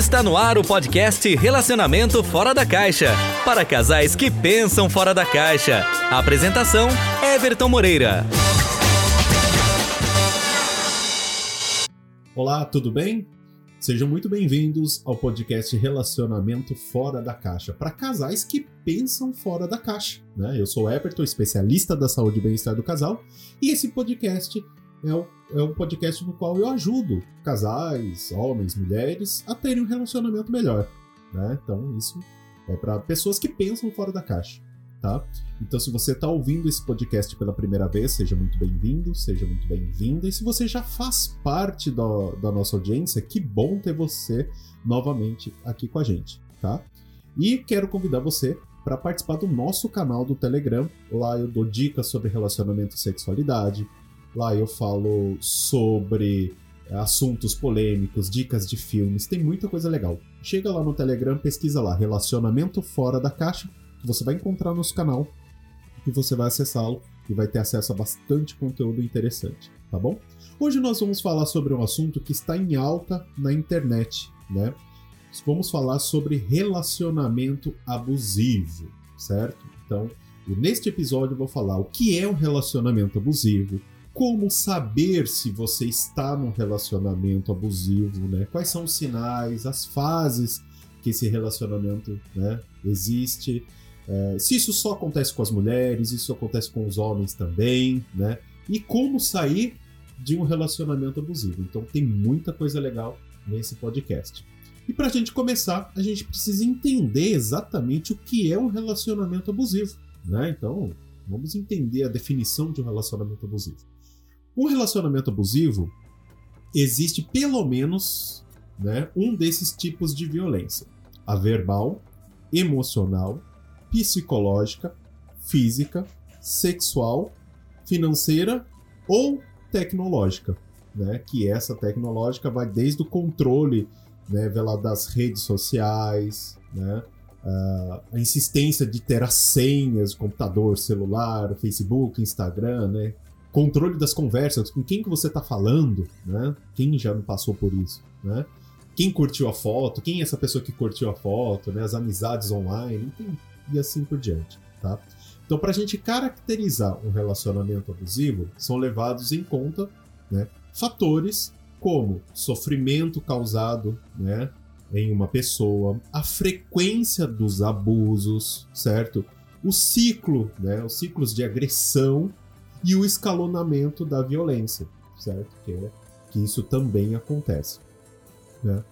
Está no ar o podcast Relacionamento Fora da Caixa para casais que pensam fora da caixa. Apresentação: Everton Moreira. Olá, tudo bem? Sejam muito bem-vindos ao podcast Relacionamento Fora da Caixa, para casais que pensam fora da caixa. Né? Eu sou Everton, especialista da saúde e bem-estar do casal, e esse podcast é o, é um podcast no qual eu ajudo casais, homens, mulheres, a terem um relacionamento melhor. Né? Então, isso é para pessoas que pensam fora da caixa. Tá? Então, se você está ouvindo esse podcast pela primeira vez, seja muito bem-vindo, seja muito bem-vinda. E se você já faz parte do, da nossa audiência, que bom ter você novamente aqui com a gente, tá? E quero convidar você para participar do nosso canal do Telegram. Lá eu dou dicas sobre relacionamento e sexualidade. Lá eu falo sobre assuntos polêmicos, dicas de filmes, tem muita coisa legal. Chega lá no Telegram, pesquisa lá, Relacionamento Fora da Caixa que você vai encontrar no nosso canal e você vai acessá-lo e vai ter acesso a bastante conteúdo interessante, tá bom? Hoje nós vamos falar sobre um assunto que está em alta na internet, né? Vamos falar sobre relacionamento abusivo, certo? Então, neste episódio eu vou falar o que é um relacionamento abusivo, como saber se você está num relacionamento abusivo, né? Quais são os sinais, as fases que esse relacionamento né, existe, é, se isso só acontece com as mulheres, isso acontece com os homens também, né? E como sair de um relacionamento abusivo. Então tem muita coisa legal nesse podcast. E para a gente começar, a gente precisa entender exatamente o que é um relacionamento abusivo, né? Então vamos entender a definição de um relacionamento abusivo. Um relacionamento abusivo existe pelo menos né, um desses tipos de violência: a verbal, emocional psicológica, física, sexual, financeira ou tecnológica, né? Que essa tecnológica vai desde o controle, né, das redes sociais, né? A insistência de ter as senhas, computador, celular, Facebook, Instagram, né? Controle das conversas, com quem que você está falando, né? Quem já não passou por isso, né? Quem curtiu a foto, quem é essa pessoa que curtiu a foto, né? As amizades online, e assim por diante, tá? Então, para a gente caracterizar um relacionamento abusivo, são levados em conta né, fatores como sofrimento causado né, em uma pessoa, a frequência dos abusos, certo? O ciclo, né, os ciclos de agressão e o escalonamento da violência, certo? Que, é, que isso também acontece. Né?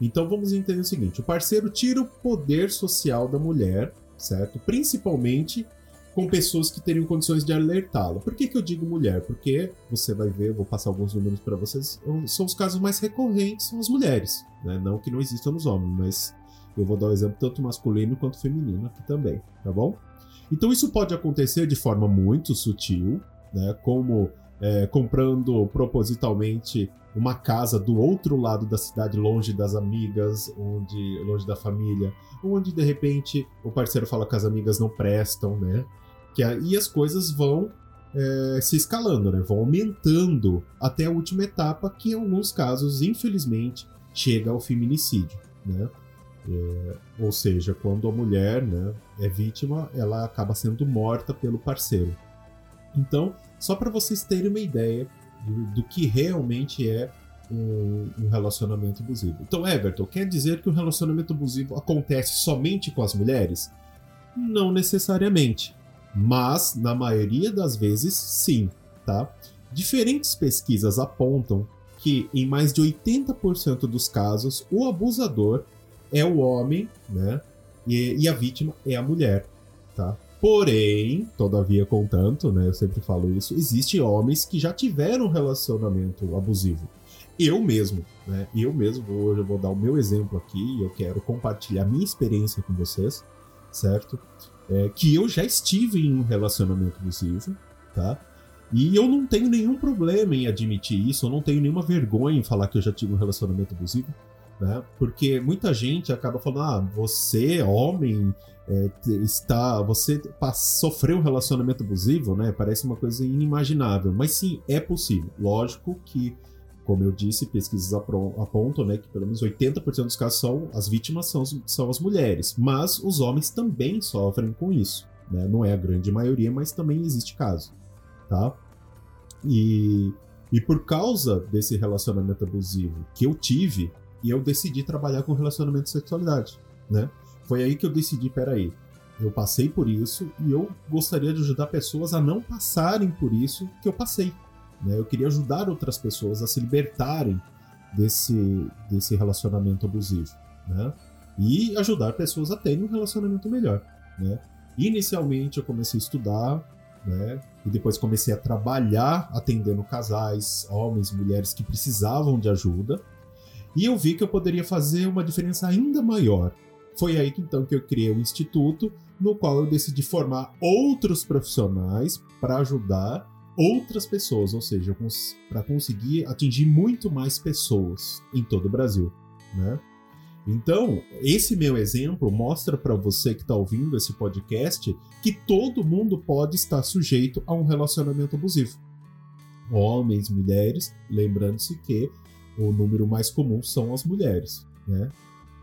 Então vamos entender o seguinte: o parceiro tira o poder social da mulher certo? Principalmente com pessoas que teriam condições de alertá-la. Por que, que eu digo mulher? Porque você vai ver, vou passar alguns números para vocês, são os casos mais recorrentes, são as mulheres. Né? Não que não existam nos homens, mas eu vou dar o um exemplo tanto masculino quanto feminino aqui também, tá bom? Então isso pode acontecer de forma muito sutil, né? Como é, comprando propositalmente uma casa do outro lado da cidade, longe das amigas, onde longe da família, onde de repente o parceiro fala que as amigas não prestam, né? Que, e as coisas vão é, se escalando, né? Vão aumentando até a última etapa, que em alguns casos, infelizmente, chega ao feminicídio, né? É, ou seja, quando a mulher né, é vítima, ela acaba sendo morta pelo parceiro. Então, só para vocês terem uma ideia do, do que realmente é um, um, relacionamento abusivo. Então, Everton, quer dizer que o relacionamento abusivo acontece somente com as mulheres? Não necessariamente, mas na maioria das vezes sim, tá? Diferentes pesquisas apontam que em mais de 80% dos casos o abusador é o homem, né? E, e a vítima é a mulher, tá? Porém, todavia, contanto, né? Eu sempre falo isso, existem homens que já tiveram relacionamento abusivo. Eu mesmo, né? Eu mesmo, hoje eu vou dar o meu exemplo aqui, eu quero compartilhar minha experiência com vocês, certo? É, que eu já estive em um relacionamento abusivo, tá? E eu não tenho nenhum problema em admitir isso, eu não tenho nenhuma vergonha em falar que eu já tive um relacionamento abusivo, né? Porque muita gente acaba falando, ah, você, homem, é, está, você sofreu um relacionamento abusivo, né? Parece uma coisa inimaginável, mas sim, é possível. Lógico que como eu disse, pesquisas apontam né, que pelo menos 80% dos casos são as vítimas são, são as mulheres, mas os homens também sofrem com isso. Né? Não é a grande maioria, mas também existe caso. Tá? E, e por causa desse relacionamento abusivo que eu tive, eu decidi trabalhar com relacionamento de sexualidade. Né? Foi aí que eu decidi, peraí, eu passei por isso e eu gostaria de ajudar pessoas a não passarem por isso que eu passei. Né? Eu queria ajudar outras pessoas a se libertarem desse, desse relacionamento abusivo. Né? E ajudar pessoas a terem um relacionamento melhor. Né? Inicialmente eu comecei a estudar, né? E depois comecei a trabalhar atendendo casais, homens, mulheres que precisavam de ajuda. E eu vi que eu poderia fazer uma diferença ainda maior. Foi aí que então que eu criei um instituto no qual eu decidi formar outros profissionais para ajudar outras pessoas, ou seja, para conseguir atingir muito mais pessoas em todo o Brasil, né? Então, esse meu exemplo mostra para você que está ouvindo esse podcast que todo mundo pode estar sujeito a um relacionamento abusivo. Homens, mulheres, lembrando-se que o número mais comum são as mulheres, né?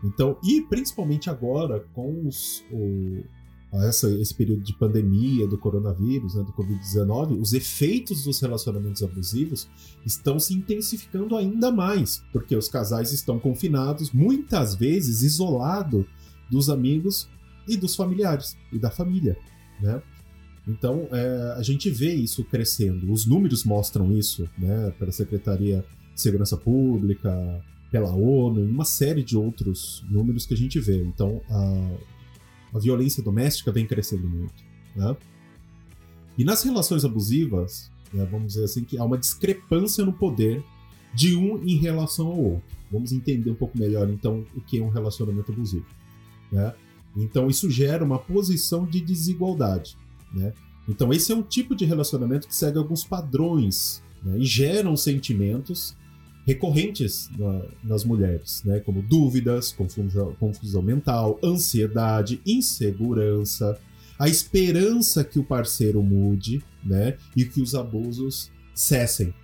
Então, e principalmente agora com os, o, essa, esse período de pandemia do coronavírus, né, do Covid-19, os efeitos dos relacionamentos abusivos estão se intensificando ainda mais, porque os casais estão confinados, muitas vezes isolados dos amigos e dos familiares e da família, né? Então é, a gente vê isso crescendo. Os números mostram isso, né? Pela Secretaria de Segurança Pública, pela ONU uma série de outros números que a gente vê. Então a, a violência doméstica vem crescendo muito. Né? E nas relações abusivas, né, vamos dizer assim, que há uma discrepância no poder de um em relação ao outro. Vamos entender um pouco melhor, então, o que é um relacionamento abusivo. Né? Então, isso gera uma posição de desigualdade. Né? Então, esse é um tipo de relacionamento que segue alguns padrões né? e geram sentimentos recorrentes na, nas mulheres, né? como dúvidas, confusão, confusão mental, ansiedade, insegurança, a esperança que o parceiro mude né? e que os abusos cessem.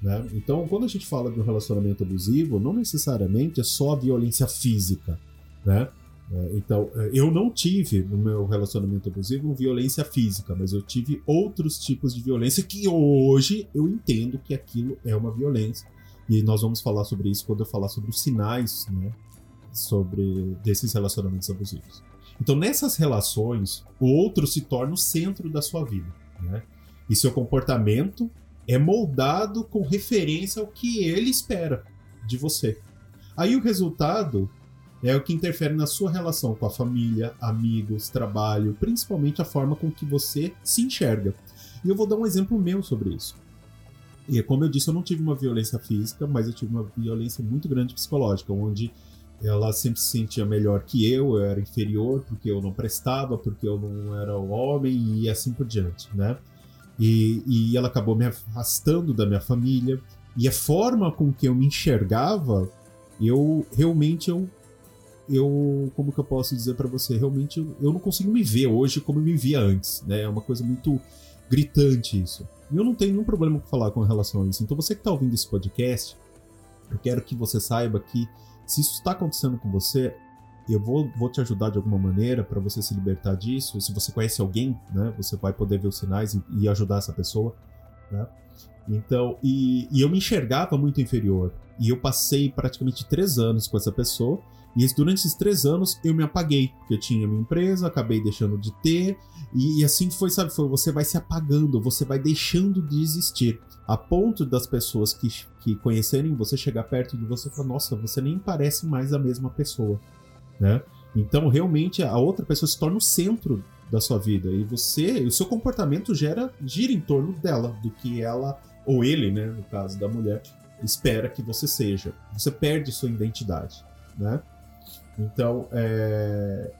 Né? Então, quando a gente fala de um relacionamento abusivo, não necessariamente é só a violência física. Né? É, então, é, eu não tive no meu relacionamento abusivo violência física, mas eu tive outros tipos de violência que hoje eu entendo que aquilo é uma violência e nós vamos falar sobre isso quando eu falar sobre os sinais, né? Sobre desses relacionamentos abusivos. Então, nessas relações, o outro se torna o centro da sua vida, né? E seu comportamento é moldado com referência ao que ele espera de você. Aí o resultado é o que interfere na sua relação com a família, amigos, trabalho, principalmente a forma com que você se enxerga. E eu vou dar um exemplo meu sobre isso. E como eu disse, eu não tive uma violência física, mas eu tive uma violência muito grande psicológica, onde ela sempre se sentia melhor que eu, eu era inferior porque eu não prestava, porque eu não era o homem e assim por diante, né? E, e ela acabou me afastando da minha família e a forma com que eu me enxergava, eu realmente eu eu como que eu posso dizer para você, realmente eu, eu não consigo me ver hoje como eu me via antes, né? É uma coisa muito gritante isso. E eu não tenho nenhum problema com falar com relação a isso. Então você que está ouvindo esse podcast, eu quero que você saiba que se isso está acontecendo com você, eu vou, vou te ajudar de alguma maneira para você se libertar disso. Se você conhece alguém, né, você vai poder ver os sinais e, e ajudar essa pessoa. Né? Então, e, e eu me enxergava muito inferior. E eu passei praticamente três anos com essa pessoa e durante esses três anos eu me apaguei, porque eu tinha minha empresa, acabei deixando de ter, e, e assim foi, sabe? Foi, você vai se apagando, você vai deixando de existir. A ponto das pessoas que, que conhecerem você chegar perto de você e falar: Nossa, você nem parece mais a mesma pessoa, né? Então, realmente, a outra pessoa se torna o centro da sua vida e você, o seu comportamento gera gira em torno dela, do que ela ou ele, né, no caso da mulher, espera que você seja. Você perde sua identidade, né? Então, é...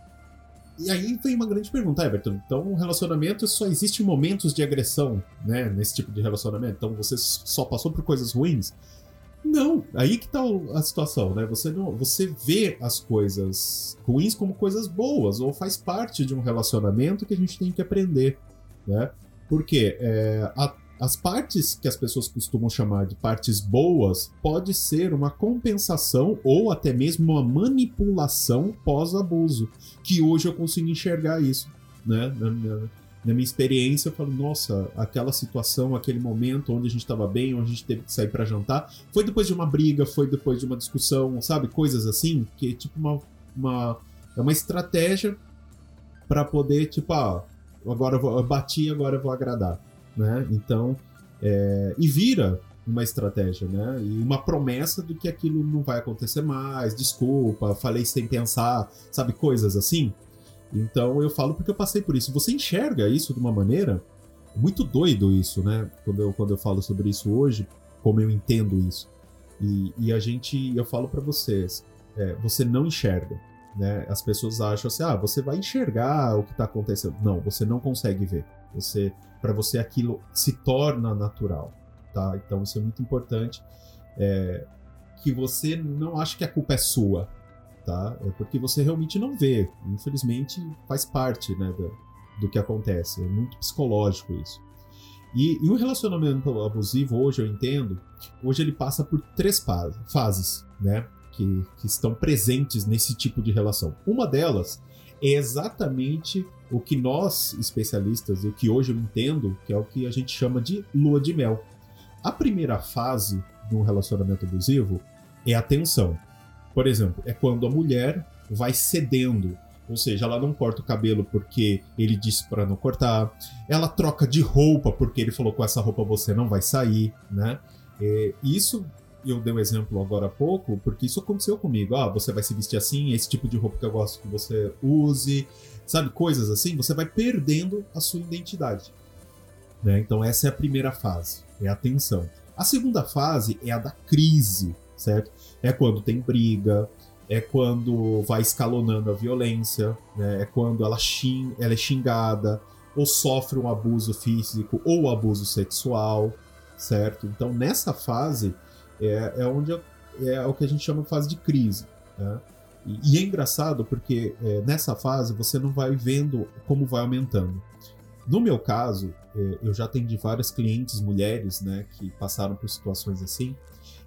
E aí vem uma grande pergunta, Everton. Então, um relacionamento só existe momentos de agressão, né? Nesse tipo de relacionamento. Então, você só passou por coisas ruins? Não, aí que tá a situação, né? Você não, você vê as coisas ruins como coisas boas ou faz parte de um relacionamento que a gente tem que aprender, né? Porque é, as partes que as pessoas costumam chamar de partes boas pode ser uma compensação ou até mesmo uma manipulação pós-abuso, que hoje eu consigo enxergar isso, né? Na minha, na minha experiência, eu falo, nossa, aquela situação, aquele momento onde a gente estava bem, onde a gente teve que sair para jantar, foi depois de uma briga, foi depois de uma discussão, sabe? Coisas assim, que é tipo uma, uma, é uma estratégia para poder, tipo, ah, agora eu, vou, eu bati, agora eu vou agradar né? Então, é, e vira uma estratégia, né? E uma promessa do que aquilo não vai acontecer mais, desculpa, falei sem pensar, sabe, coisas assim. Então eu falo porque eu passei por isso. Você enxerga isso de uma maneira muito doido isso, né? Quando eu, quando eu falo sobre isso hoje, como eu entendo isso. E, e a gente, eu falo para vocês, é, você não enxerga, né? As pessoas acham assim, ah, você vai enxergar o que tá acontecendo. Não, você não consegue ver. Você para você aquilo se torna natural, tá? Então isso é muito importante. É, que você não acha que a culpa é sua, tá? É porque você realmente não vê. Infelizmente faz parte, né, do, do que acontece. É muito psicológico isso. E, e, o relacionamento abusivo, hoje eu entendo, hoje ele passa por três fases, né? Que, que estão presentes nesse tipo de relação. Uma delas é exatamente o que nós, especialistas, e o que hoje eu entendo, que é o que a gente chama de lua de mel. A primeira fase de um relacionamento abusivo é a tensão. Por exemplo, é quando a mulher vai cedendo, ou seja, ela não corta o cabelo porque ele disse para não cortar, ela troca de roupa porque ele falou com essa roupa você não vai sair, né? É, isso eu dei um exemplo agora há pouco, porque isso aconteceu comigo. Ah, você vai se vestir assim, esse tipo de roupa que eu gosto que você use, sabe? Coisas assim, você vai perdendo a sua identidade. Né? Então, essa é a primeira fase, é a tensão. A segunda fase é a da crise, certo? É quando tem briga, é quando vai escalonando a violência, né? é quando ela, xing, ela é xingada, ou sofre um abuso físico ou abuso sexual, certo? Então, nessa fase é, é onde é, o que a gente chama de fase de crise. Né? E, e, é engraçado porque é, nessa fase você não vai vendo como vai aumentando. No meu caso, é, eu já atendi várias clientes mulheres né, que passaram por situações assim.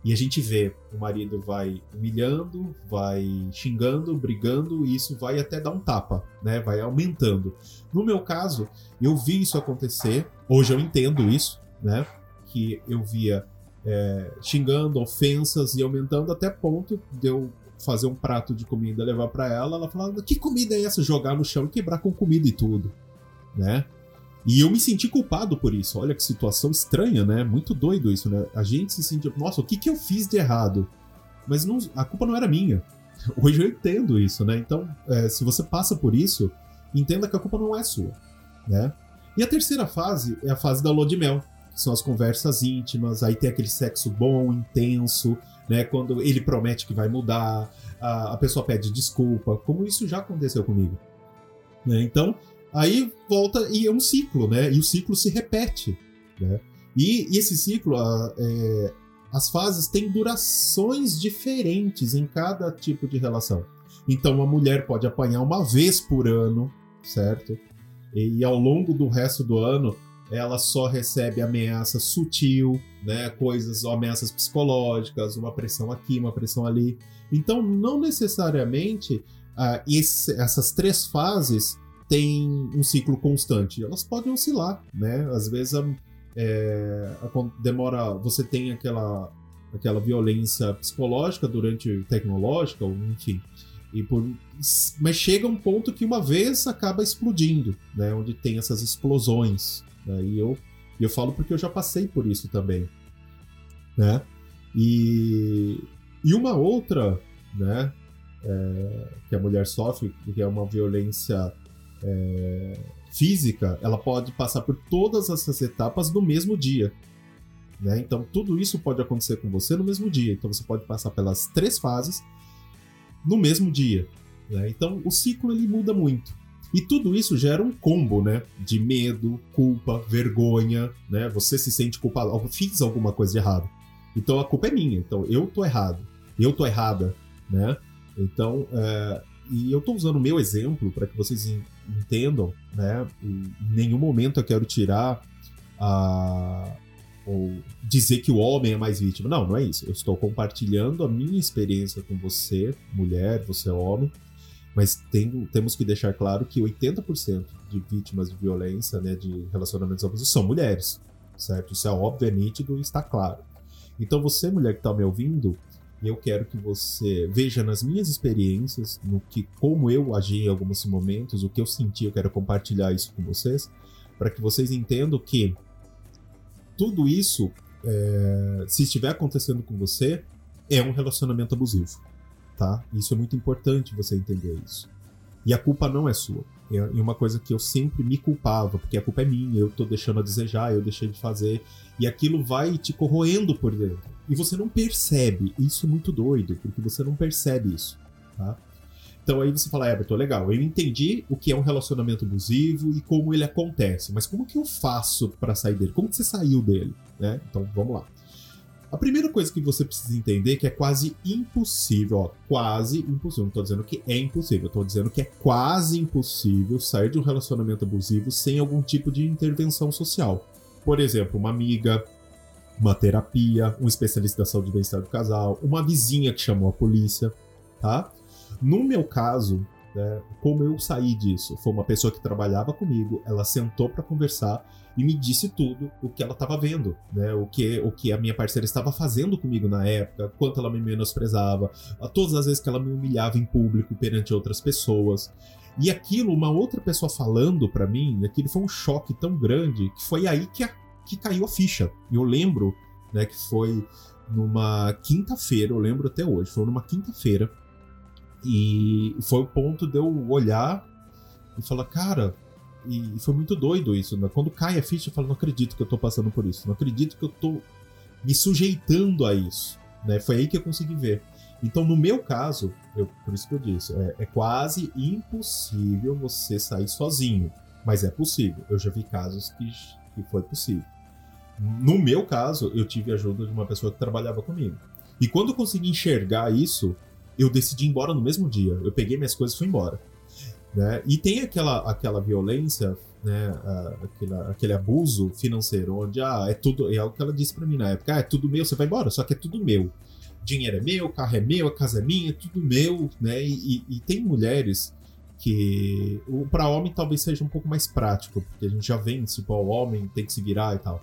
E a gente vê o marido vai humilhando, vai xingando, brigando, e isso vai até dar um tapa, né? Vai aumentando. No meu caso, eu vi isso acontecer. Hoje eu entendo isso, né? Que eu via é, xingando, ofensas e aumentando até ponto de eu fazer um prato de comida levar para ela, ela falava: "Que comida é essa? Jogar no chão e quebrar com comida e tudo", né? E eu me senti culpado por isso. Olha que situação estranha, né? Muito doido isso, né? A gente se sentia, nossa, o que que eu fiz de errado? Mas não, a culpa não era minha. Hoje eu entendo isso, né? Então, é, se você passa por isso, entenda que a culpa não é sua, né? E a terceira fase é a fase da lua de mel, são as conversas íntimas, aí tem aquele sexo bom, intenso, né? Quando ele promete que vai mudar, a, a pessoa pede desculpa, como isso já aconteceu comigo. Né? Então, aí volta e é um ciclo, né? E o ciclo se repete, né? E, e esse ciclo, a, é, as fases têm durações diferentes em cada tipo de relação. Então, uma mulher pode apanhar uma vez por ano, certo? E, e ao longo do resto do ano, ela só recebe ameaça sutil, né? Coisas, ameaças psicológicas, uma pressão aqui, uma pressão ali. Então, não necessariamente uh, esse, essas três fases têm um ciclo constante. Elas podem oscilar, né? Às vezes é, demora, você tem aquela aquela violência psicológica durante tecnológica, ou enfim. E por, mas chega um ponto que uma vez acaba explodindo, né? Onde tem essas explosões. Né? E eu, eu falo porque eu já passei por isso também. Né? E, e uma outra, né, é, que a mulher sofre, que é uma violência é, física, ela pode passar por todas essas etapas no mesmo dia. Né? Então, tudo isso pode acontecer com você no mesmo dia. Então, você pode passar pelas três fases no mesmo dia. Né? Então, o ciclo ele muda muito. E tudo isso gera um combo, né? De medo, culpa, vergonha, né? Você se sente culpado. Eu fiz alguma coisa de errado. Então a culpa é minha. Então eu tô errado. Eu tô errada, né? Então, é... e eu tô usando o meu exemplo para que vocês entendam, né? Em nenhum momento eu quero tirar a ou dizer que o homem é mais vítima. Não, não é isso. Eu estou compartilhando a minha experiência com você, mulher, você é homem, mas tem, temos que deixar claro que 80% de vítimas de violência, né, de relacionamentos abusivos, são mulheres, certo? Isso é óbvio, é nítido e está claro. Então você, mulher que está me ouvindo, eu quero que você veja nas minhas experiências, no que como eu agi em alguns momentos, o que eu senti, eu quero compartilhar isso com vocês, para que vocês entendam que tudo isso, é, se estiver acontecendo com você, é um relacionamento abusivo, tá? Isso é muito importante você entender isso. E a culpa não é sua. E uma coisa que eu sempre me culpava, porque a culpa é minha, eu tô deixando a desejar, eu deixei de fazer, e aquilo vai te corroendo por dentro. E você não percebe. Isso é muito doido, porque você não percebe isso, tá? Então aí você fala, Everton, legal, eu entendi o que é um relacionamento abusivo e como ele acontece, mas como que eu faço para sair dele? Como que você saiu dele? Né? Então vamos lá. A primeira coisa que você precisa entender é que é quase impossível, ó, quase impossível. Não tô dizendo que é impossível, eu tô dizendo que é quase impossível sair de um relacionamento abusivo sem algum tipo de intervenção social. Por exemplo, uma amiga, uma terapia, um especialista da saúde e bem-estar do casal, uma vizinha que chamou a polícia, tá? No meu caso, né, como eu saí disso? Foi uma pessoa que trabalhava comigo, ela sentou para conversar e me disse tudo o que ela estava vendo, né? O que, o que a minha parceira estava fazendo comigo na época, quanto ela me menosprezava, todas as vezes que ela me humilhava em público perante outras pessoas. E aquilo, uma outra pessoa falando para mim, aquilo foi um choque tão grande que foi aí que, a, que caiu a ficha. Eu lembro, né, que foi numa quinta-feira, eu lembro até hoje, foi numa quinta-feira e foi o ponto de eu olhar e falar, cara, e foi muito doido isso, né? Quando cai a ficha, eu falo, não acredito que eu tô passando por isso, não acredito que eu tô me sujeitando a isso, né? Foi aí que eu consegui ver. Então, no meu caso, eu, por isso que eu disse, é, é quase impossível você sair sozinho, mas é possível. Eu já vi casos que, que foi possível. No meu caso, eu tive a ajuda de uma pessoa que trabalhava comigo. E quando eu consegui enxergar isso, eu decidi ir embora no mesmo dia. Eu peguei minhas coisas e fui embora. Né? E tem aquela, aquela violência, né? aquele, aquele abuso financeiro, onde ah, é tudo. É o que ela disse pra mim na época: ah, é tudo meu, você vai embora, só que é tudo meu. Dinheiro é meu, carro é meu, a casa é minha, é tudo meu, né? E, e, e tem mulheres que para homem talvez seja um pouco mais prático, porque a gente já vem, tipo, o homem tem que se virar e tal.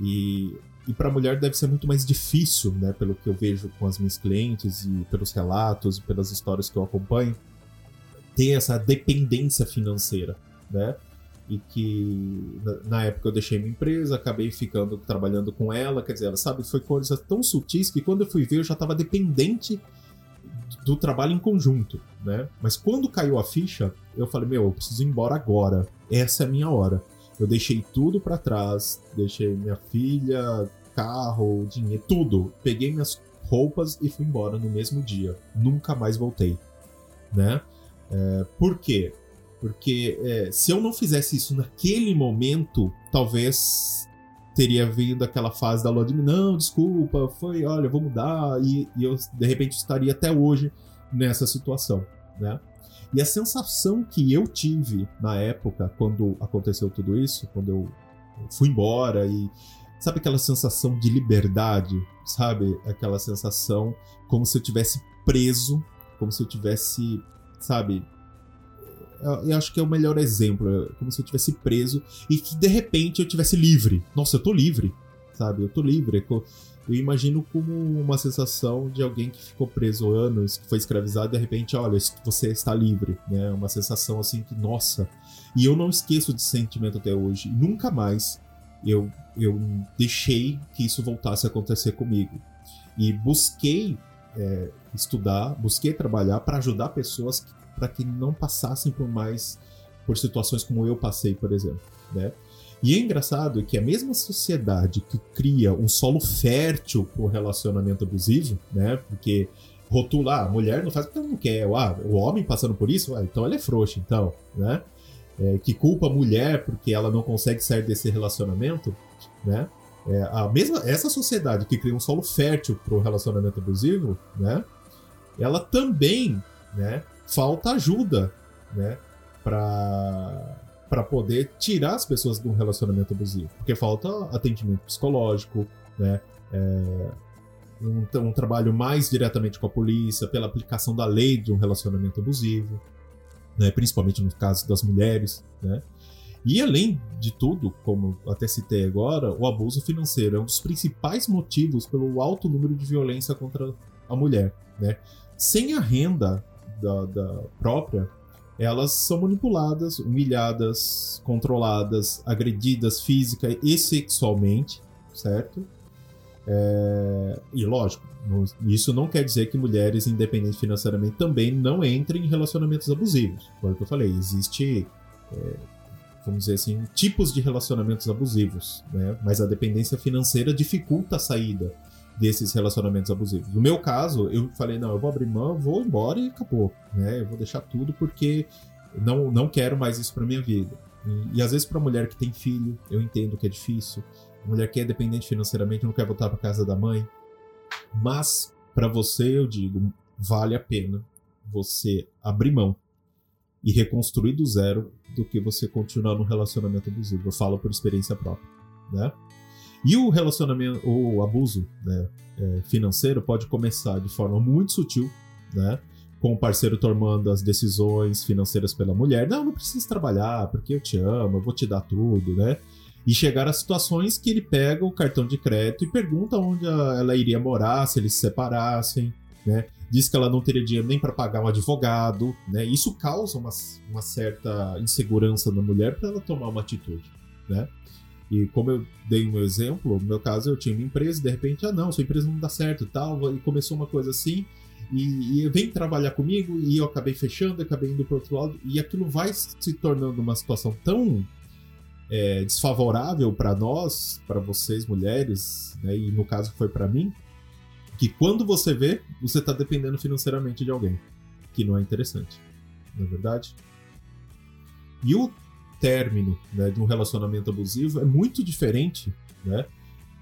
E e para a mulher deve ser muito mais difícil, né, pelo que eu vejo com as minhas clientes e pelos relatos e pelas histórias que eu acompanho, ter essa dependência financeira, né? E que na época eu deixei minha empresa, acabei ficando trabalhando com ela, quer dizer, ela sabe, foi coisas tão sutis que quando eu fui ver eu já estava dependente do trabalho em conjunto, né? Mas quando caiu a ficha, eu falei, meu, eu preciso ir embora agora. Essa é a minha hora. Eu deixei tudo para trás, deixei minha filha, carro, dinheiro, tudo. Peguei minhas roupas e fui embora no mesmo dia. Nunca mais voltei, né? É, por quê? Porque é, se eu não fizesse isso naquele momento, talvez teria vindo aquela fase da lua de não, desculpa, foi, olha, vou mudar e, e eu de repente estaria até hoje nessa situação, né? E a sensação que eu tive na época, quando aconteceu tudo isso, quando eu fui embora e. Sabe aquela sensação de liberdade? Sabe? Aquela sensação como se eu tivesse preso, como se eu tivesse, sabe? Eu acho que é o melhor exemplo, é como se eu tivesse preso e que de repente eu tivesse livre. Nossa, eu tô livre, sabe? Eu tô livre eu imagino como uma sensação de alguém que ficou preso anos, que foi escravizado e de repente, olha, você está livre, né? Uma sensação assim que, nossa. E eu não esqueço desse sentimento até hoje. Nunca mais eu, eu deixei que isso voltasse a acontecer comigo. E busquei é, estudar, busquei trabalhar para ajudar pessoas para que não passassem por mais por situações como eu passei, por exemplo, né? E é engraçado que a mesma sociedade que cria um solo fértil para o relacionamento abusivo, né? Porque rotula, ah, a mulher não faz porque ela não quer, ah, o homem passando por isso, ah, então ela é frouxa, então, né? É, que culpa a mulher porque ela não consegue sair desse relacionamento, né? É, a mesma essa sociedade que cria um solo fértil para o relacionamento abusivo, né? Ela também, né? Falta ajuda, né? Para para poder tirar as pessoas de um relacionamento abusivo. Porque falta atendimento psicológico, né? É, um, um, trabalho mais diretamente com a polícia, pela aplicação da lei de um relacionamento abusivo, né? principalmente no caso das mulheres. Né? E além de tudo, como até citei agora, o abuso financeiro é um dos principais motivos pelo alto número de violência contra a mulher. Né? Sem a renda da, da própria, elas são manipuladas, humilhadas, controladas, agredidas física e sexualmente, certo? É... E lógico, isso não quer dizer que mulheres independentes financeiramente também não entrem em relacionamentos abusivos. Foi o que eu falei, existe, é, vamos dizer assim, tipos de relacionamentos abusivos, né? Mas a dependência financeira dificulta a saída desses relacionamentos abusivos. No meu caso, eu falei, não, eu vou abrir mão, vou embora e acabou, né? Eu vou deixar tudo porque não, não quero mais isso para minha vida. E, e às vezes para mulher que tem filho, eu entendo que é difícil. Mulher que é dependente financeiramente não quer voltar para casa da mãe. Mas para você eu digo, vale a pena você abrir mão e reconstruir do zero do que você continuar num relacionamento abusivo. Eu falo por experiência própria, né? E o relacionamento, o abuso né, é, financeiro pode começar de forma muito sutil, né? Com o parceiro tomando as decisões financeiras pela mulher. Não, não precisa trabalhar, porque eu te amo, eu vou te dar tudo, né? E chegar a situações que ele pega o cartão de crédito e pergunta onde ela iria morar se eles se separassem, né? Diz que ela não teria dinheiro nem para pagar um advogado, né? Isso causa uma, uma certa insegurança na mulher para ela tomar uma atitude, né? E como eu dei um exemplo, no meu caso eu tinha uma empresa e de repente, ah não, sua empresa não dá certo tal, e começou uma coisa assim, e, e vem trabalhar comigo, e eu acabei fechando, acabei indo para outro lado, e aquilo vai se tornando uma situação tão é, desfavorável para nós, para vocês mulheres, né, e no caso foi para mim, que quando você vê, você está dependendo financeiramente de alguém, que não é interessante, não é verdade? E o término né, de um relacionamento abusivo é muito diferente né,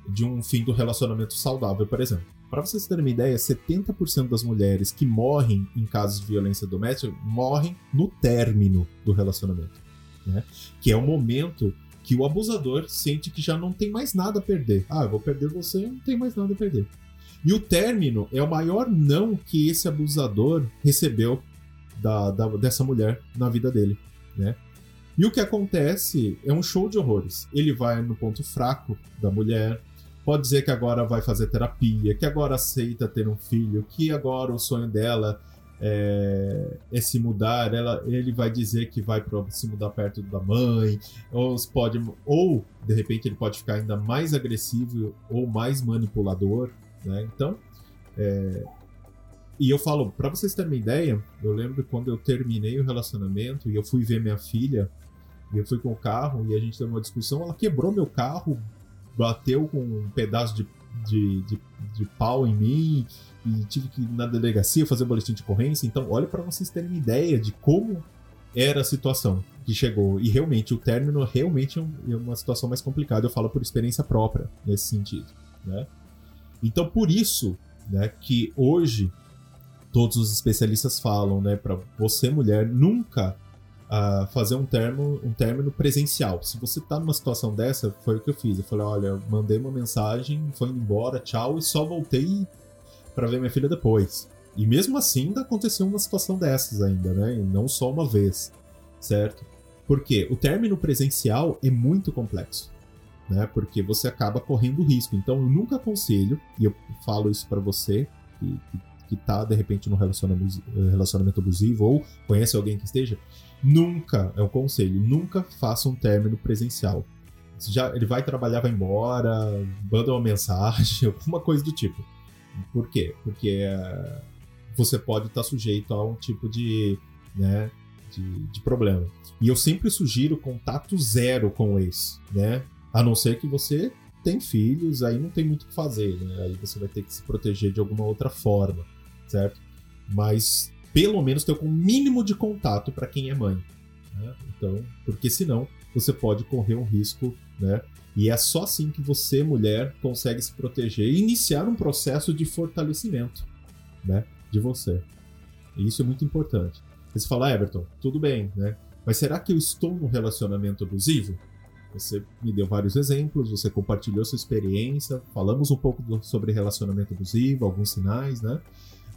de um fim do relacionamento saudável, por exemplo. Para vocês terem uma ideia, 70% das mulheres que morrem em casos de violência doméstica morrem no término do relacionamento. Né? Que é o momento que o abusador sente que já não tem mais nada a perder. Ah, eu vou perder você, não tem mais nada a perder. E o término é o maior não que esse abusador recebeu da, da, dessa mulher na vida dele. Né? E o que acontece é um show de horrores. Ele vai no ponto fraco da mulher, pode dizer que agora vai fazer terapia, que agora aceita ter um filho, que agora o sonho dela é, é se mudar, ela, ele vai dizer que vai pra, se mudar perto da mãe, ou pode, ou de repente ele pode ficar ainda mais agressivo ou mais manipulador, né? Então, é, e eu falo, para vocês terem uma ideia, eu lembro quando eu terminei o relacionamento e eu fui ver minha filha eu fui com o carro e a gente teve uma discussão. Ela quebrou meu carro, bateu com um pedaço de, de, de, de pau em mim e tive que ir na delegacia fazer boletim de ocorrência. Então, olha para vocês terem ideia de como era a situação que chegou. E realmente, o término realmente é, é uma situação mais complicada. Eu falo por experiência própria nesse sentido. Né? Então, por isso né, que hoje todos os especialistas falam, né, para você mulher nunca a fazer um, termo, um término presencial. Se você tá numa situação dessa, foi o que eu fiz. Eu falei, olha, mandei uma mensagem, foi indo embora, tchau, e só voltei para ver minha filha depois. E mesmo assim ainda aconteceu uma situação dessas ainda, né? E não só uma vez, certo? Porque o término presencial é muito complexo, né? Porque você acaba correndo risco. Então eu nunca aconselho, e eu falo isso para você que, que, que tá de repente no relacionamento, relacionamento abusivo ou conhece alguém que esteja, Nunca, é um conselho, nunca faça um término presencial. Já, ele vai trabalhar, vai embora, manda uma mensagem, alguma coisa do tipo. Por quê? Porque uh, você pode estar sujeito a um tipo de, né, de, de, problema. E eu sempre sugiro contato zero com o ex, né? A não ser que você tem filhos, aí não tem muito o que fazer, né? Aí você vai ter que se proteger de alguma outra forma, certo? Mas pelo menos ter um mínimo de contato para quem é mãe. Né? Então, porque senão você pode correr um risco, né? E é só assim que você, mulher, consegue se proteger e iniciar um processo de fortalecimento, né? De você. E isso é muito importante. Você fala, ah, Everton, tudo bem, né? Mas será que eu estou num relacionamento abusivo? Você me deu vários exemplos, você compartilhou sua experiência, falamos um pouco do, sobre relacionamento abusivo, alguns sinais, né?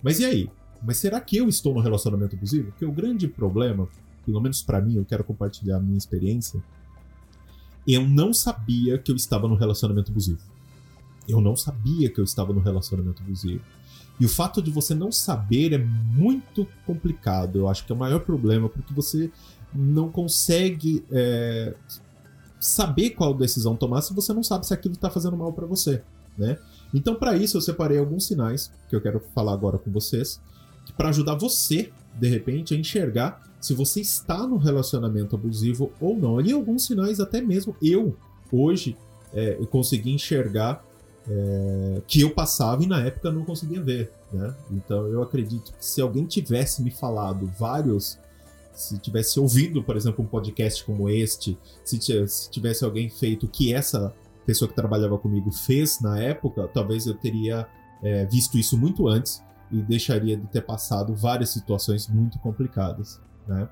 Mas e aí? Mas será que eu estou no relacionamento abusivo? Porque o grande problema, pelo menos para mim, eu quero compartilhar a minha experiência, eu não sabia que eu estava no relacionamento abusivo. Eu não sabia que eu estava no relacionamento abusivo. E o fato de você não saber é muito complicado. Eu acho que é o maior problema, porque você não consegue é, saber qual decisão tomar se você não sabe se aquilo está fazendo mal para você, né? Então, para isso, eu separei alguns sinais que eu quero falar agora com vocês, para ajudar você, de repente, a enxergar se você está no relacionamento abusivo ou não. Ali alguns sinais, até mesmo eu, hoje, é, eu consegui enxergar é, que eu passava e na época não conseguia ver, né? Então eu acredito que se alguém tivesse me falado vários, se tivesse ouvido, por exemplo, um podcast como este, se tivesse alguém feito o que essa pessoa que trabalhava comigo fez na época, talvez eu teria é, visto isso muito antes e deixaria de ter passado várias situações muito complicadas, né?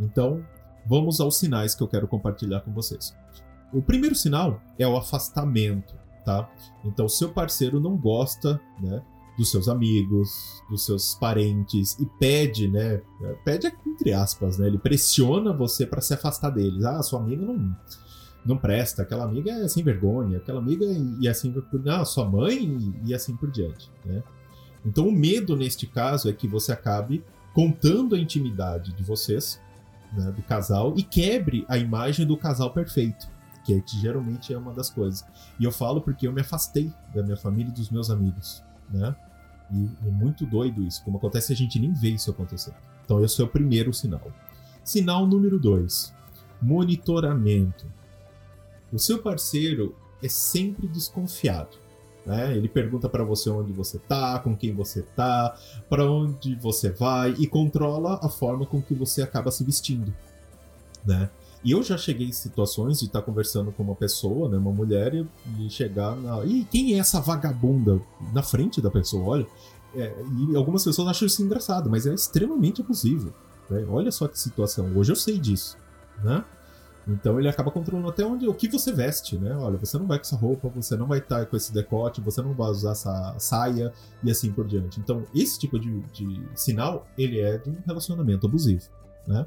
Então vamos aos sinais que eu quero compartilhar com vocês. O primeiro sinal é o afastamento tá? Então, seu parceiro não gosta, né? Dos seus amigos, dos seus parentes e pede, né? Pede entre aspas, né? Ele pressiona você para se afastar deles. Ah, sua amiga não não presta, aquela amiga é sem vergonha, aquela amiga e assim por ah, sua mãe e assim por diante, né? Então o medo neste caso é que você acabe contando a intimidade de vocês, né, do casal e quebre a imagem do casal perfeito que, é, que geralmente é uma das coisas. E eu falo porque eu me afastei da minha família e dos meus amigos, né? E é muito doido isso. Como acontece, a gente nem vê isso acontecer. Então, esse é o primeiro sinal. Sinal número dois: monitoramento. O seu parceiro é sempre desconfiado. Né? Ele pergunta para você onde você tá, com quem você tá, para onde você vai e controla a forma com que você acaba se vestindo, né? E eu já cheguei em situações de estar tá conversando com uma pessoa, né, uma mulher, e, chegar na. E quem é essa vagabunda? Na frente da pessoa, olha. É, e algumas pessoas acham isso engraçado, mas é extremamente abusivo. Né? Olha só que situação. Hoje eu sei disso, né? Então ele acaba controlando até onde o que você veste, né? Olha, você não vai com essa roupa, você não vai estar com esse decote, você não vai usar essa saia e assim por diante. Então esse tipo de, de sinal ele é de um relacionamento abusivo, né?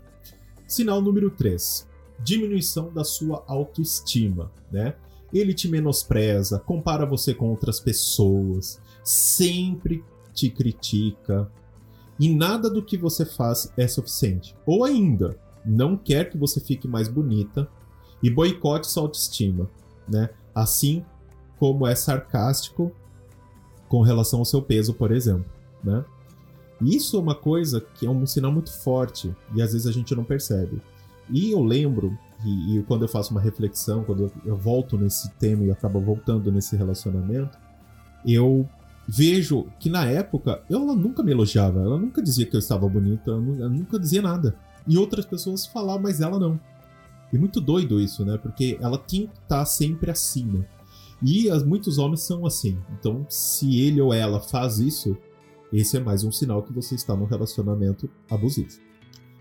Sinal número 3 diminuição da sua autoestima, né? Ele te menospreza, compara você com outras pessoas, sempre te critica e nada do que você faz é suficiente. Ou ainda, não quer que você fique mais bonita e boicote sua autoestima, né? Assim como é sarcástico com relação ao seu peso, por exemplo, né? Isso é uma coisa que é um sinal muito forte e às vezes a gente não percebe. E eu lembro, e, e, quando eu faço uma reflexão, quando eu, eu volto nesse tema e acabo voltando nesse relacionamento, eu vejo que na época ela nunca me elogiava, ela nunca dizia que eu estava bonita, ela nunca dizia nada. E outras pessoas falavam, mas ela não. E muito doido isso, né? Porque ela tem que estar sempre acima. E as, muitos homens são assim. Então, se ele ou ela faz isso, esse é mais um sinal que você está num relacionamento abusivo.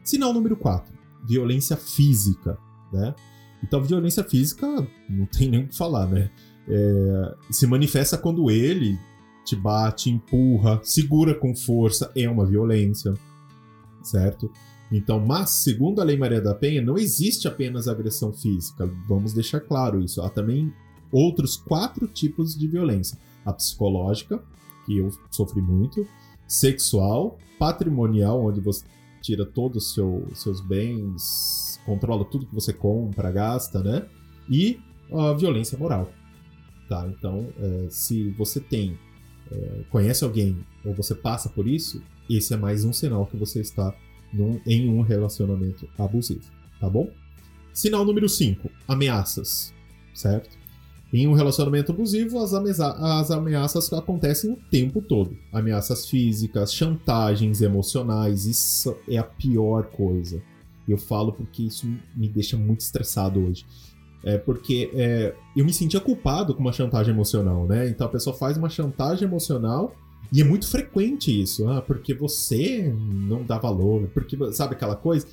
Sinal número 4 violência física, né? Então, violência física não tem nem o que falar, né? É, se manifesta quando ele te bate, empurra, segura com força, é uma violência, certo? Então, mas segundo a Lei Maria da Penha, não existe apenas agressão física. Vamos deixar claro isso. Há também outros quatro tipos de violência: a psicológica, que eu sofri muito, sexual, patrimonial, onde você tira todos os seu, seus bens, controla tudo que você compra, gasta, né? E a violência moral. Tá? Então, é, se você tem, é, conhece alguém ou você passa por isso, esse é mais um sinal que você está num, em um relacionamento abusivo, tá bom? Sinal número 5, ameaças, certo? Em um relacionamento abusivo, as, as ameaças acontecem o tempo todo. Ameaças físicas, chantagens emocionais, isso é a pior coisa. Eu falo porque isso me deixa muito estressado hoje. É porque é, eu me sentia culpado com uma chantagem emocional, né? Então a pessoa faz uma chantagem emocional e é muito frequente isso, ah, porque você não dá valor, porque sabe aquela coisa?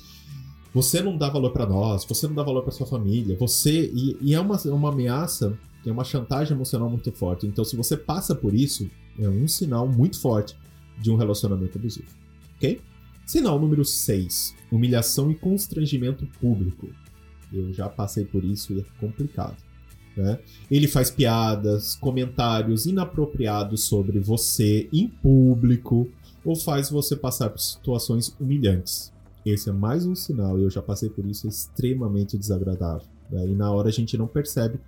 Você não dá valor para nós, você não dá valor para sua família, você. E, e é uma, uma ameaça, é uma chantagem emocional muito forte. Então, se você passa por isso, é um sinal muito forte de um relacionamento abusivo. Ok? Sinal número 6: humilhação e constrangimento público. Eu já passei por isso e é complicado. Né? Ele faz piadas, comentários inapropriados sobre você em público ou faz você passar por situações humilhantes. Esse é mais um sinal, e eu já passei por isso, é extremamente desagradável. Né? E na hora a gente não percebe,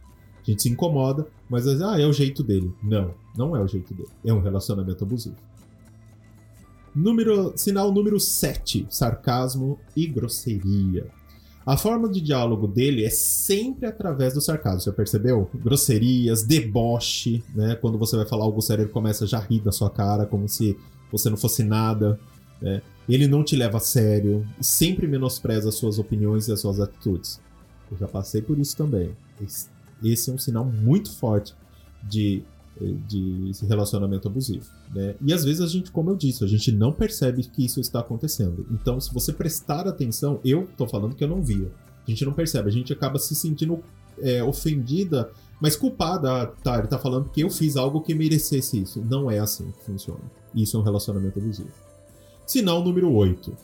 a gente se incomoda, mas ah, é o jeito dele. Não, não é o jeito dele. É um relacionamento abusivo. Número, sinal número 7: sarcasmo e grosseria. A forma de diálogo dele é sempre através do sarcasmo, você percebeu? Grosserias, deboche, né? Quando você vai falar algo sério, ele começa a já rir da sua cara, como se você não fosse nada. Né? Ele não te leva a sério, sempre menospreza as suas opiniões e as suas atitudes. Eu já passei por isso também. Esse é um sinal muito forte de, de relacionamento abusivo. Né? E às vezes a gente, como eu disse, a gente não percebe que isso está acontecendo. Então, se você prestar atenção, eu tô falando que eu não via. A gente não percebe, a gente acaba se sentindo é, ofendida, mas culpada. Ah, tá, ele tá falando que eu fiz algo que merecesse isso. Não é assim que funciona. Isso é um relacionamento abusivo. Sinal número 8.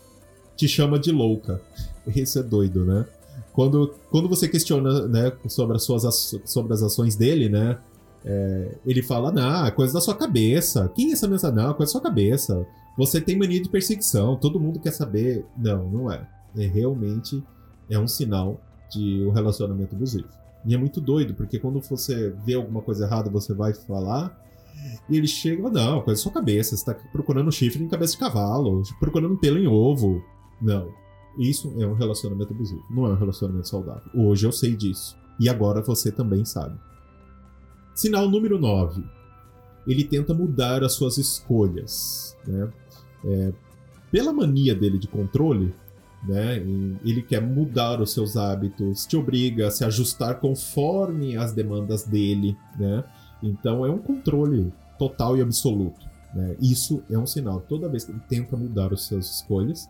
Te chama de louca. Esse é doido, né? Quando, quando você questiona né, sobre, as suas, sobre as ações dele, né? É, ele fala, não, é coisa da sua cabeça. Quem é essa mensagem? Não, é coisa da sua cabeça. Você tem mania de perseguição, todo mundo quer saber. Não, não é. É realmente é um sinal de um relacionamento abusivo. E é muito doido, porque quando você vê alguma coisa errada, você vai falar, e ele chega não, coisa da sua cabeça, você tá procurando chifre em cabeça de cavalo, procurando pelo em ovo. Não. Isso é um relacionamento abusivo, não é um relacionamento saudável. Hoje eu sei disso. E agora você também sabe. Sinal número 9. Ele tenta mudar as suas escolhas. Né? É, pela mania dele de controle, né? ele quer mudar os seus hábitos, te obriga a se ajustar conforme as demandas dele. Né? Então é um controle total e absoluto. Né? Isso é um sinal. Toda vez que ele tenta mudar as suas escolhas,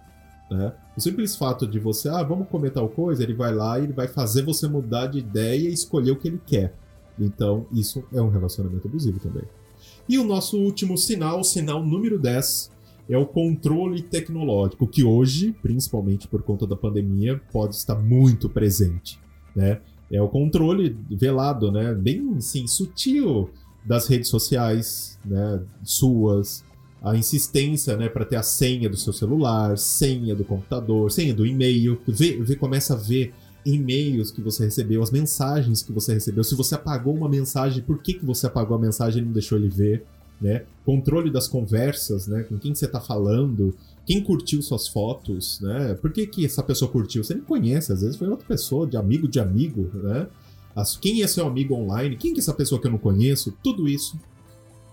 né? o simples fato de você, ah, vamos comer tal coisa, ele vai lá e ele vai fazer você mudar de ideia e escolher o que ele quer. Então, isso é um relacionamento abusivo também. E o nosso último sinal, o sinal número 10, é o controle tecnológico, que hoje, principalmente por conta da pandemia, pode estar muito presente. Né? É o controle velado, né? bem assim, sutil das redes sociais, né? suas, a insistência né, para ter a senha do seu celular, senha do computador, senha do e-mail. Vê, vê, começa a ver e-mails que você recebeu, as mensagens que você recebeu. Se você apagou uma mensagem, por que, que você apagou a mensagem e não deixou ele ver? Né? Controle das conversas, né? Com quem você está falando, quem curtiu suas fotos, né? Por que, que essa pessoa curtiu? Você nem conhece, às vezes foi outra pessoa, de amigo de amigo, né? Quem é seu amigo online? Quem é essa pessoa que eu não conheço? Tudo isso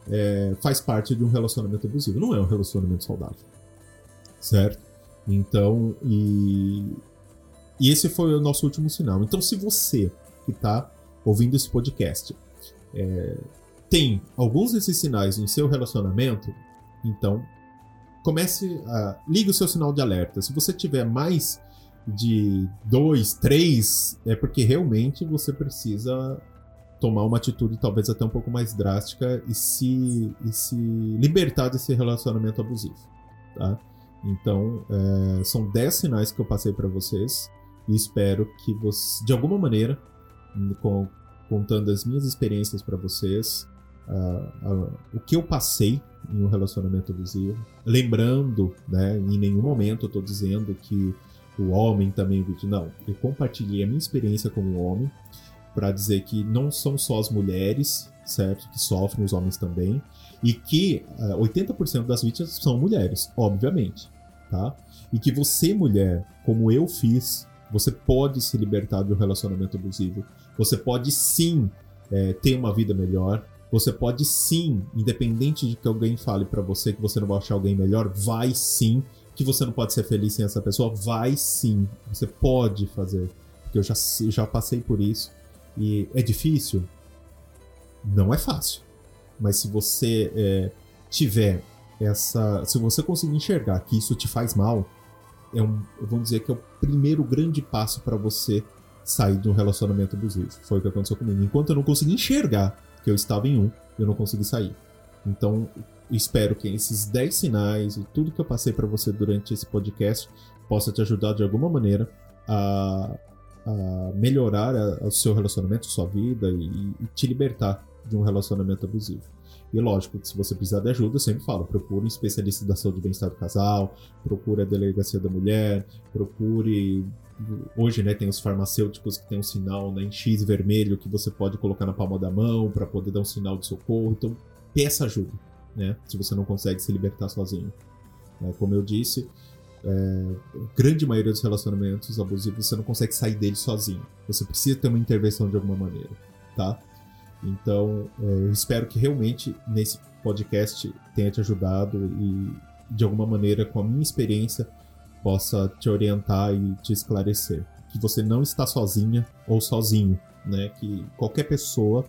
é, faz parte de um relacionamento abusivo. Não é um relacionamento saudável. Certo? Então, e e esse foi o nosso último sinal. Então, se você que está ouvindo esse podcast é, tem alguns desses sinais no seu relacionamento, então comece a. Ligue o seu sinal de alerta. Se você tiver mais de dois, três, é porque realmente você precisa tomar uma atitude talvez até um pouco mais drástica e se, e se libertar desse relacionamento abusivo. Tá? Então, é, são 10 sinais que eu passei para vocês. E espero que de alguma maneira, com, contando as minhas experiências para vocês, uh, uh, o que eu passei em um relacionamento abusivo, lembrando, né, em nenhum momento eu estou dizendo que o homem também não, eu compartilhei a minha experiência como homem para dizer que não são só as mulheres, certo, que sofrem, os homens também, e que uh, ah, 80% das vítimas são mulheres, obviamente, tá? E que você, mulher, como eu fiz você pode se libertar de um relacionamento abusivo. Você pode sim é, ter uma vida melhor. Você pode sim, independente de que alguém fale para você que você não vai achar alguém melhor, vai sim. Que você não pode ser feliz sem essa pessoa, vai sim. Você pode fazer. Porque eu já, já passei por isso. E é difícil? Não é fácil. Mas se você é, tiver essa. Se você conseguir enxergar que isso te faz mal, é um, vamos dizer que é o primeiro grande passo para você sair de um relacionamento abusivo. Foi o que aconteceu comigo. Enquanto eu não consegui enxergar que eu estava em um, eu não consegui sair. Então, espero que esses 10 sinais e tudo que eu passei para você durante esse podcast possa te ajudar de alguma maneira a, a melhorar a, o seu relacionamento, a sua vida e, e, te libertar de um relacionamento abusivo. E lógico que se você precisar de ajuda, eu sempre falo, procure um especialista da saúde e bem-estar do casal, procure a delegacia da mulher, procure hoje, né, tem os farmacêuticos que tem um sinal né, em X vermelho que você pode colocar na palma da mão para poder dar um sinal de socorro. Então, peça ajuda, né, se você não consegue se libertar sozinho. É, como eu disse, é, grande maioria dos relacionamentos abusivos você não consegue sair deles sozinho. Você precisa ter uma intervenção de alguma maneira, tá? Então, é, eu espero que realmente nesse podcast tenha te ajudado e de alguma maneira, com a minha experiência, possa te orientar e te esclarecer. Que você não está sozinha ou sozinho, né? Que qualquer pessoa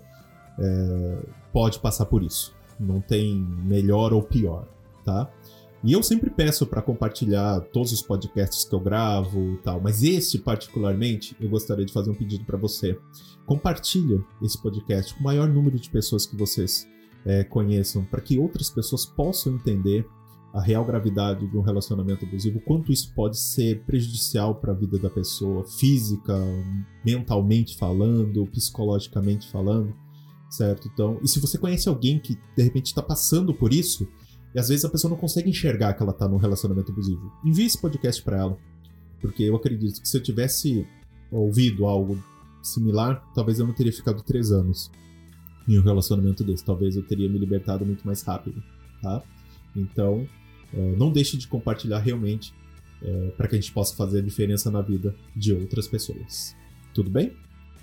é, pode passar por isso. Não tem melhor ou pior, tá? E eu sempre peço para compartilhar todos os podcasts que eu gravo e tal, mas este particularmente eu gostaria de fazer um pedido para você. Compartilha esse podcast com o maior número de pessoas que vocês é, conheçam, para que outras pessoas possam entender a real gravidade de um relacionamento abusivo, quanto isso pode ser prejudicial para a vida da pessoa, física, mentalmente falando, psicologicamente falando, certo? Então, e se você conhece alguém que de repente está passando por isso, e às vezes a pessoa não consegue enxergar que ela está num relacionamento abusivo, envie esse podcast para ela, porque eu acredito que se eu tivesse ouvido algo similar, talvez eu não teria ficado três anos em um relacionamento desse, talvez eu teria me libertado muito mais rápido, tá? Então, é, não deixe de compartilhar realmente é, para que a gente possa fazer a diferença na vida de outras pessoas. Tudo bem?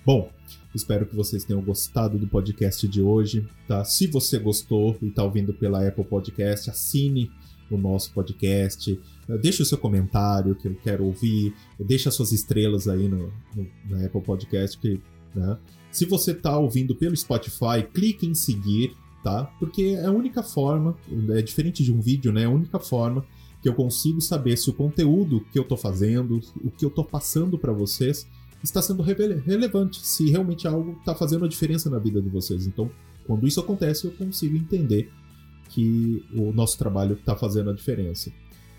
Bom, espero que vocês tenham gostado do podcast de hoje, tá? Se você gostou e está ouvindo pela Apple Podcast, assine o nosso podcast, é, deixe o seu comentário que eu quero ouvir, deixe as suas estrelas aí no, no na Apple Podcast, que, né? Se você está ouvindo pelo Spotify, clique em seguir tá? Porque é a única forma, é diferente de um vídeo, né? É a única forma que eu consigo saber se o conteúdo que eu tô fazendo, o que eu tô passando para vocês, está sendo relevante, se realmente algo está fazendo a diferença na vida de vocês. Então, quando isso acontece, eu consigo entender que o nosso trabalho está fazendo a diferença.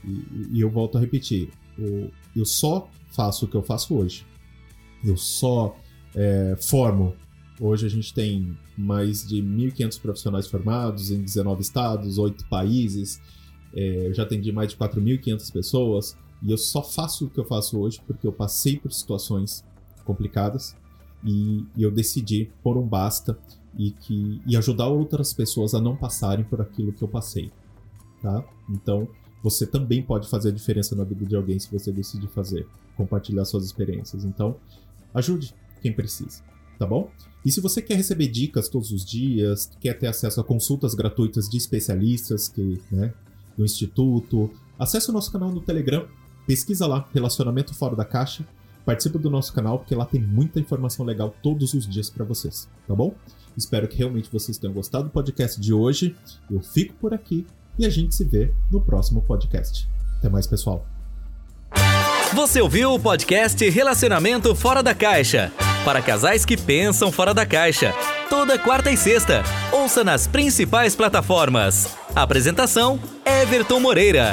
E, e, eu volto a repetir: eu, eu só faço o que eu faço hoje. Eu só é, formo Hoje a gente tem mais de 1.500 profissionais formados em 19 estados, 8 países. É, eu já atendi mais de 4.500 pessoas e eu só faço o que eu faço hoje porque eu passei por situações complicadas e, e eu decidi pôr um basta e, que, e ajudar outras pessoas a não passarem por aquilo que eu passei. Tá? Então, você também pode fazer a diferença na vida de alguém se você decidir fazer, compartilhar suas experiências. Então, ajude quem precisa tá bom? E se você quer receber dicas todos os dias, quer ter acesso a consultas gratuitas de especialistas que, né, do Instituto, acesse o nosso canal no Telegram, pesquisa lá, Relacionamento Fora da Caixa, participa do nosso canal, porque lá tem muita informação legal todos os dias para vocês, tá bom? Espero que realmente vocês tenham gostado do podcast de hoje. Eu fico por aqui e a gente se vê no próximo podcast. Até mais, pessoal. Você ouviu o podcast Relacionamento Fora da Caixa? Para casais que pensam fora da caixa. Toda quarta e sexta. Ouça nas principais plataformas. Apresentação: Everton Moreira.